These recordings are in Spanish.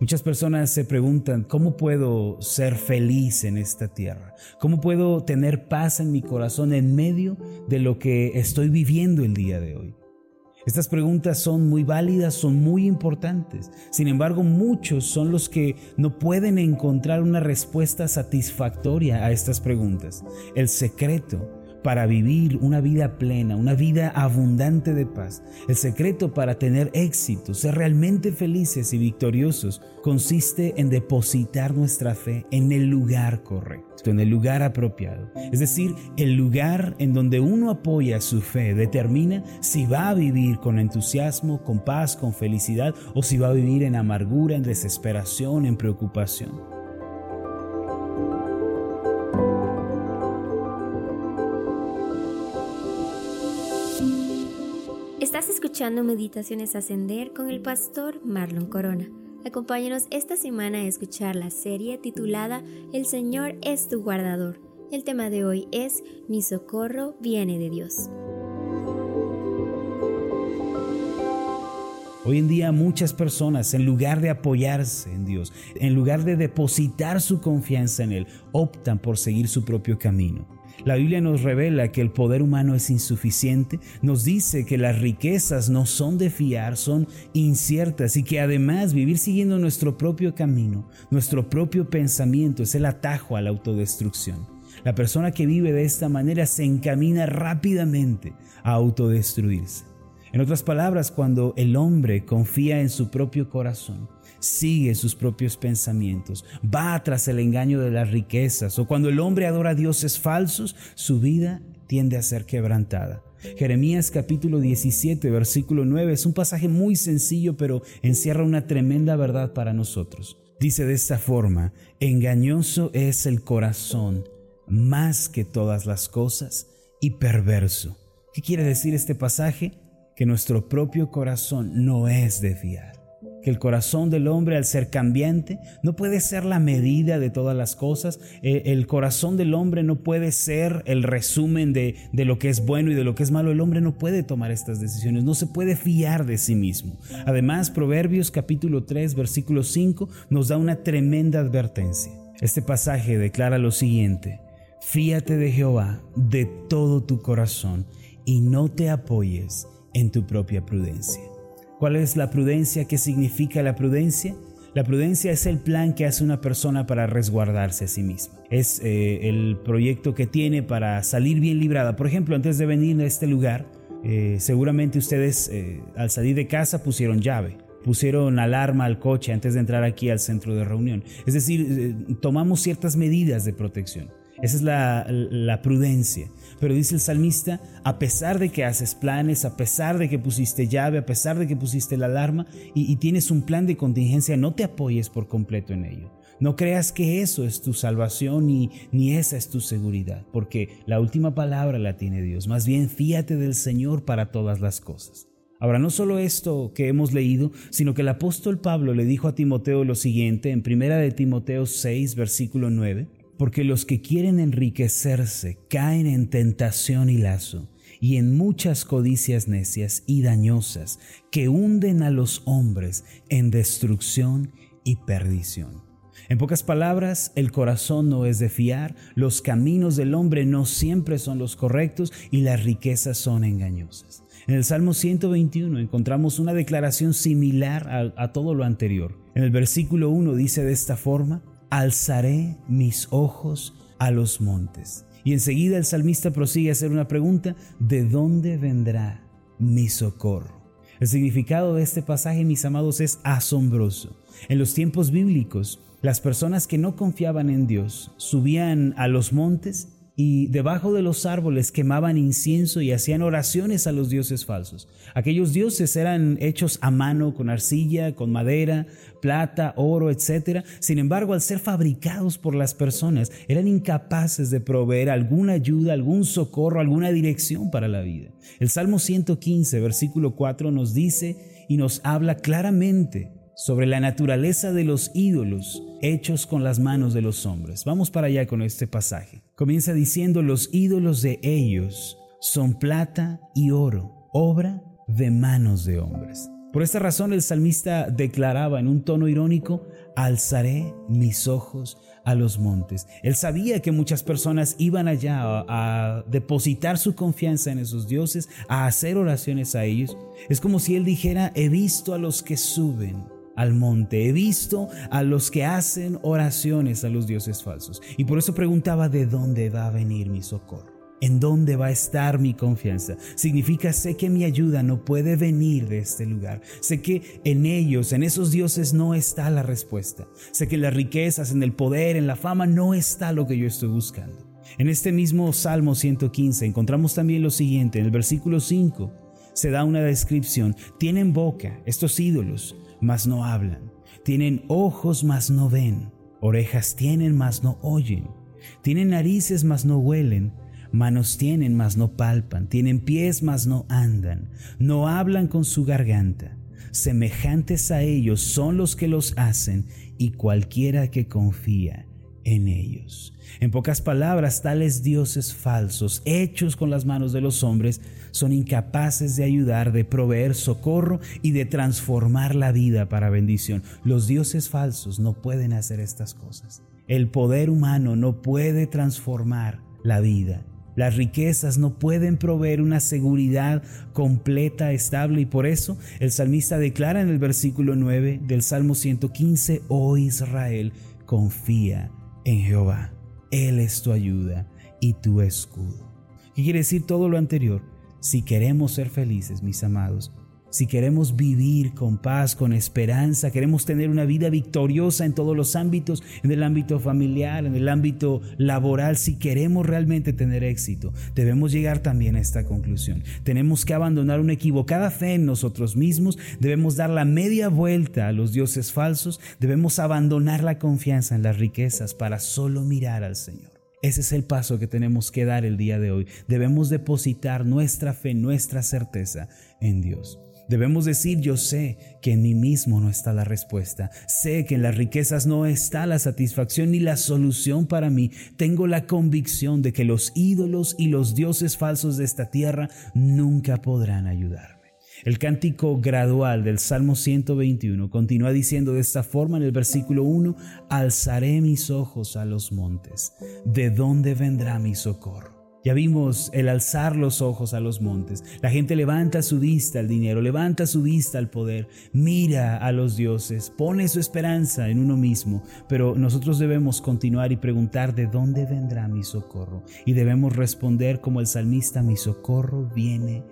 Muchas personas se preguntan, ¿cómo puedo ser feliz en esta tierra? ¿Cómo puedo tener paz en mi corazón en medio de lo que estoy viviendo el día de hoy? Estas preguntas son muy válidas, son muy importantes. Sin embargo, muchos son los que no pueden encontrar una respuesta satisfactoria a estas preguntas. El secreto para vivir una vida plena, una vida abundante de paz. El secreto para tener éxito, ser realmente felices y victoriosos, consiste en depositar nuestra fe en el lugar correcto, en el lugar apropiado. Es decir, el lugar en donde uno apoya su fe determina si va a vivir con entusiasmo, con paz, con felicidad o si va a vivir en amargura, en desesperación, en preocupación. Estás escuchando Meditaciones Ascender con el pastor Marlon Corona. Acompáñanos esta semana a escuchar la serie titulada El Señor es tu guardador. El tema de hoy es Mi socorro viene de Dios. Hoy en día muchas personas, en lugar de apoyarse en Dios, en lugar de depositar su confianza en Él, optan por seguir su propio camino. La Biblia nos revela que el poder humano es insuficiente, nos dice que las riquezas no son de fiar, son inciertas y que además vivir siguiendo nuestro propio camino, nuestro propio pensamiento es el atajo a la autodestrucción. La persona que vive de esta manera se encamina rápidamente a autodestruirse. En otras palabras, cuando el hombre confía en su propio corazón, sigue sus propios pensamientos, va tras el engaño de las riquezas, o cuando el hombre adora a dioses falsos, su vida tiende a ser quebrantada. Jeremías capítulo 17, versículo 9 es un pasaje muy sencillo, pero encierra una tremenda verdad para nosotros. Dice de esta forma, engañoso es el corazón más que todas las cosas y perverso. ¿Qué quiere decir este pasaje? Que nuestro propio corazón no es de fiar que el corazón del hombre al ser cambiante no puede ser la medida de todas las cosas, eh, el corazón del hombre no puede ser el resumen de, de lo que es bueno y de lo que es malo, el hombre no puede tomar estas decisiones, no se puede fiar de sí mismo. Además, Proverbios capítulo 3, versículo 5 nos da una tremenda advertencia. Este pasaje declara lo siguiente, fíate de Jehová de todo tu corazón y no te apoyes en tu propia prudencia. ¿Cuál es la prudencia? ¿Qué significa la prudencia? La prudencia es el plan que hace una persona para resguardarse a sí misma. Es eh, el proyecto que tiene para salir bien librada. Por ejemplo, antes de venir a este lugar, eh, seguramente ustedes eh, al salir de casa pusieron llave, pusieron alarma al coche antes de entrar aquí al centro de reunión. Es decir, tomamos ciertas medidas de protección. Esa es la, prudencia. Pero dice el salmista, a pesar de que haces planes, a pesar de que pusiste llave, a pesar de que pusiste la alarma y, tienes un plan de contingencia, no te apoyes por completo en ello. No creas que eso es tu salvación ni, ni esa es tu seguridad, porque la última palabra la tiene Dios. Más bien, fíate del Señor para todas las cosas. Ahora, no solo esto que hemos leído, sino que el apóstol Pablo le dijo a Timoteo lo siguiente en primera de Timoteo 6, versículo 9 porque los que quieren enriquecerse caen en tentación y lazo y en muchas codicias necias y dañosas que hunden a los hombres en destrucción y perdición. En pocas palabras, el corazón no es de fiar, los caminos del hombre no siempre son los correctos y las riquezas son engañosas. En el Salmo 121 encontramos una declaración similar a, todo lo anterior. En el versículo 1 dice de esta forma, alzaré mis ojos a los montes. Y enseguida el salmista prosigue a hacer una pregunta, ¿de dónde vendrá mi socorro? El significado de este pasaje, mis amados, es asombroso. En los tiempos bíblicos, las personas que no confiaban en Dios subían a los montes y debajo de los árboles quemaban incienso y hacían oraciones a los dioses falsos. Aquellos dioses eran hechos a mano con arcilla, con madera, plata, oro, etc. Sin embargo, al ser fabricados por las personas, eran incapaces de proveer alguna ayuda, algún socorro, alguna dirección para la vida. El Salmo 115, versículo 4 nos dice y nos habla claramente sobre la naturaleza de los ídolos hechos con las manos de los hombres. Vamos para allá con este pasaje. Comienza diciendo, los ídolos de ellos son plata y oro, obra de manos de hombres. Por esta razón el salmista declaraba en un tono irónico, alzaré mis ojos a los montes. Él sabía que muchas personas iban allá a, depositar su confianza en esos dioses, a hacer oraciones a ellos. Es como si él dijera, he visto a los que suben al monte, he visto a los que hacen oraciones a los dioses falsos. Y por eso preguntaba, ¿de dónde va a venir mi socorro? ¿En dónde va a estar mi confianza? Significa, sé que mi ayuda no puede venir de este lugar. Sé que en ellos, en esos dioses, no está la respuesta. Sé que en las riquezas, en el poder, en la fama, no está lo que yo estoy buscando. En este mismo Salmo 115 encontramos también lo siguiente, en el versículo 5 se da una descripción. Tienen boca estos ídolos, mas no hablan. Tienen ojos, mas no ven. Orejas tienen, mas no oyen. Tienen narices, mas no huelen Manos tienen, mas no palpan, tienen pies, mas no andan, no hablan con su garganta. Semejantes a ellos son los que los hacen y cualquiera que confía en ellos. En pocas palabras, tales dioses falsos, hechos con las manos de los hombres, son incapaces de ayudar, de proveer socorro y de transformar la vida para bendición. Los dioses falsos no pueden hacer estas cosas. El poder humano no puede transformar la vida. Las riquezas no pueden proveer una seguridad completa, estable, y por eso el salmista declara en el versículo 9 del Salmo 115, oh Israel, confía en Jehová. Él es tu ayuda y tu escudo. ¿Qué quiere decir todo lo anterior? Si queremos ser felices, mis amados, si queremos vivir con paz, con esperanza, queremos tener una vida victoriosa en todos los ámbitos, en el ámbito familiar, en el ámbito laboral, si queremos realmente tener éxito, debemos llegar también a esta conclusión. Tenemos que abandonar una equivocada fe en nosotros mismos, debemos dar la media vuelta a los dioses falsos, debemos abandonar la confianza en las riquezas para solo mirar al Señor. Ese es el paso que tenemos que dar el día de hoy. Debemos depositar nuestra fe, nuestra certeza en Dios. Debemos decir, yo sé que en mí mismo no está la respuesta. Sé que en las riquezas no está la satisfacción ni la solución para mí. Tengo la convicción de que los ídolos y los dioses falsos de esta tierra nunca podrán ayudarme. El cántico gradual del Salmo 121 continúa diciendo de esta forma en el versículo 1, alzaré mis ojos a los montes. ¿De dónde vendrá mi socorro? Ya vimos el alzar los ojos a los montes. La gente levanta su vista al dinero, levanta su vista al poder, mira a los dioses, pone su esperanza en uno mismo, pero nosotros debemos continuar y preguntar de dónde vendrá mi socorro. Y debemos responder como el salmista, mi socorro viene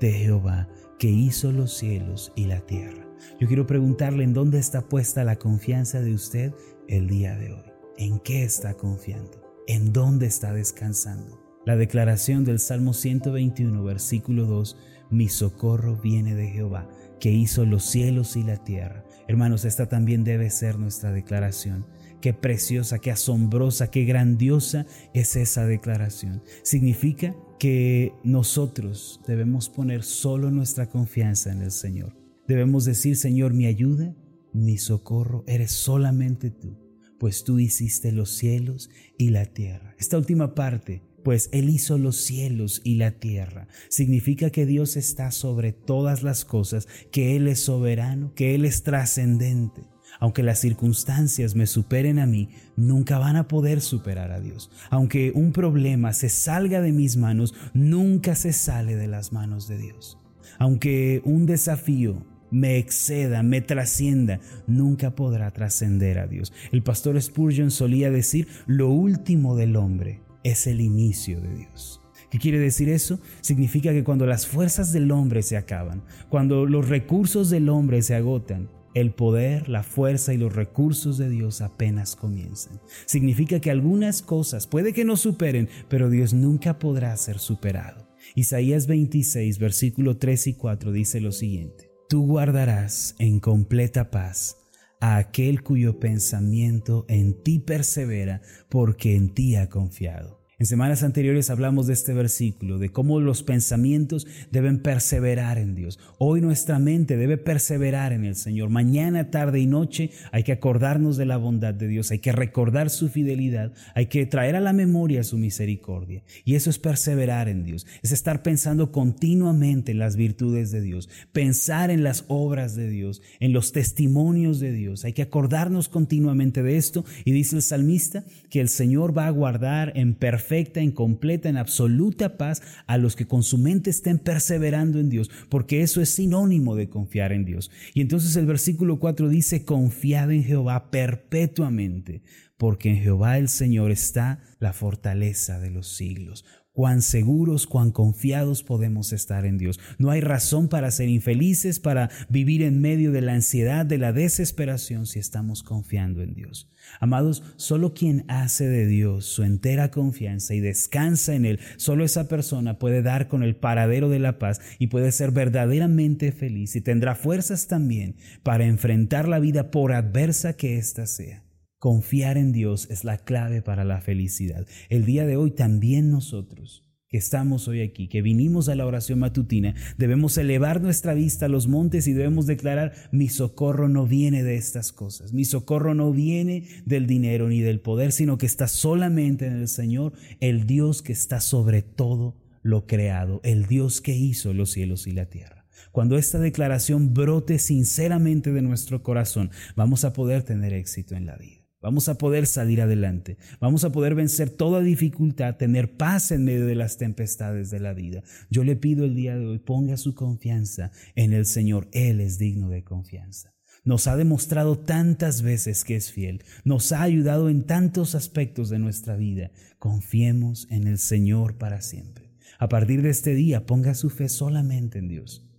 de Jehová, que hizo los cielos y la tierra. Yo quiero preguntarle en dónde está puesta la confianza de usted el día de hoy. ¿En qué está confiando? ¿En dónde está descansando? La declaración del Salmo 121, versículo 2, mi socorro viene de Jehová, que hizo los cielos y la tierra. Hermanos, esta también debe ser nuestra declaración. Qué preciosa, qué asombrosa, qué grandiosa es esa declaración. Significa que nosotros debemos poner solo nuestra confianza en el Señor. Debemos decir, Señor, mi ayuda, mi socorro, eres solamente tú, pues tú hiciste los cielos y la tierra. Esta última parte pues Él hizo los cielos y la tierra. Significa que Dios está sobre todas las cosas, que Él es soberano, que Él es trascendente. Aunque las circunstancias me superen a mí, nunca van a poder superar a Dios. Aunque un problema se salga de mis manos, nunca se sale de las manos de Dios. Aunque un desafío me exceda, me trascienda, nunca podrá trascender a Dios. El pastor Spurgeon solía decir, lo último del hombre es el inicio de Dios. ¿Qué quiere decir eso? Significa que cuando las fuerzas del hombre se acaban, cuando los recursos del hombre se agotan, el poder, la fuerza y los recursos de Dios apenas comienzan. Significa que algunas cosas puede que no superen, pero Dios nunca podrá ser superado. Isaías 26, versículo 3 y 4 dice lo siguiente. Tú guardarás en completa paz a aquel cuyo pensamiento en ti persevera porque en ti ha confiado. En semanas anteriores hablamos de este versículo, de cómo los pensamientos deben perseverar en Dios. Hoy nuestra mente debe perseverar en el Señor. Mañana, tarde y noche hay que acordarnos de la bondad de Dios, hay que recordar su fidelidad, hay que traer a la memoria su misericordia. Y eso es perseverar en Dios, es estar pensando continuamente en las virtudes de Dios, pensar en las obras de Dios, en los testimonios de Dios. Hay que acordarnos continuamente de esto. Y dice el salmista que el Señor va a guardar en perfecto en completa, en absoluta paz a los que con su mente estén perseverando en Dios, porque eso es sinónimo de confiar en Dios. Y entonces el versículo 4 dice, confiad en Jehová perpetuamente, porque en Jehová el Señor está la fortaleza de los siglos cuán seguros, cuán confiados podemos estar en Dios. No hay razón para ser infelices, para vivir en medio de la ansiedad, de la desesperación, si estamos confiando en Dios. Amados, solo quien hace de Dios su entera confianza y descansa en Él, solo esa persona puede dar con el paradero de la paz y puede ser verdaderamente feliz y tendrá fuerzas también para enfrentar la vida por adversa que ésta sea. Confiar en Dios es la clave para la felicidad. El día de hoy también nosotros que estamos hoy aquí, que vinimos a la oración matutina, debemos elevar nuestra vista a los montes y debemos declarar, mi socorro no viene de estas cosas, mi socorro no viene del dinero ni del poder, sino que está solamente en el Señor, el Dios que está sobre todo lo creado, el Dios que hizo los cielos y la tierra. Cuando esta declaración brote sinceramente de nuestro corazón, vamos a poder tener éxito en la vida. Vamos a poder salir adelante. Vamos a poder vencer toda dificultad, tener paz en medio de las tempestades de la vida. Yo le pido el día de hoy, ponga su confianza en el Señor. Él es digno de confianza. Nos ha demostrado tantas veces que es fiel. Nos ha ayudado en tantos aspectos de nuestra vida. Confiemos en el Señor para siempre. A partir de este día, ponga su fe solamente en Dios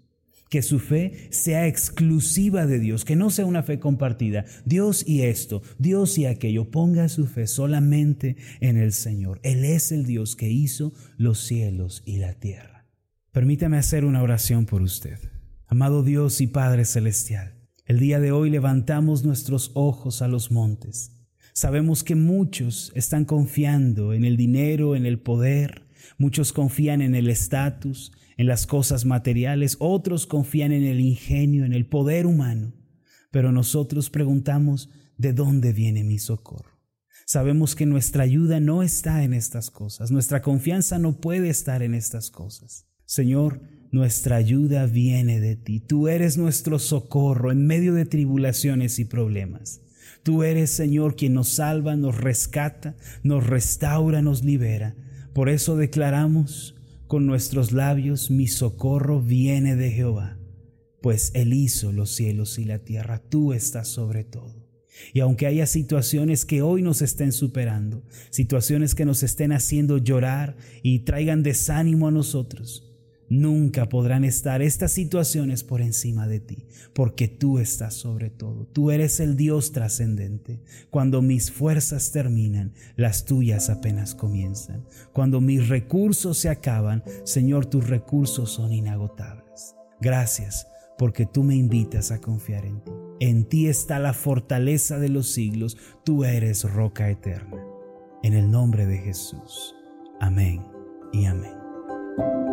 que su fe sea exclusiva de Dios, que no sea una fe compartida. Dios y esto, Dios y aquello. Ponga su fe solamente en el Señor. Él es el Dios que hizo los cielos y la tierra. Permítame hacer una oración por usted. Amado Dios y Padre Celestial, el día de hoy levantamos nuestros ojos a los montes. Sabemos que muchos están confiando en el dinero, en el poder, muchos confían en el estatus, en las cosas materiales, otros confían en el ingenio, en el poder humano, pero nosotros preguntamos, ¿de dónde viene mi socorro? Sabemos que nuestra ayuda no está en estas cosas, nuestra confianza no puede estar en estas cosas. Señor, nuestra ayuda viene de ti, tú eres nuestro socorro en medio de tribulaciones y problemas. Tú eres, Señor, quien nos salva, nos rescata, nos restaura, nos libera. Por eso declaramos, con nuestros labios, mi socorro viene de Jehová, pues Él hizo los cielos y la tierra, tú estás sobre todo. Y aunque haya situaciones que hoy nos estén superando, situaciones que nos estén haciendo llorar y traigan desánimo a nosotros, Nunca podrán estar estas situaciones por encima de ti, porque tú estás sobre todo. Tú eres el Dios trascendente. Cuando mis fuerzas terminan, las tuyas apenas comienzan. Cuando mis recursos se acaban, Señor, tus recursos son inagotables. Gracias, porque tú me invitas a confiar en ti. En ti está la fortaleza de los siglos. Tú eres roca eterna. En el nombre de Jesús. Amén y amén.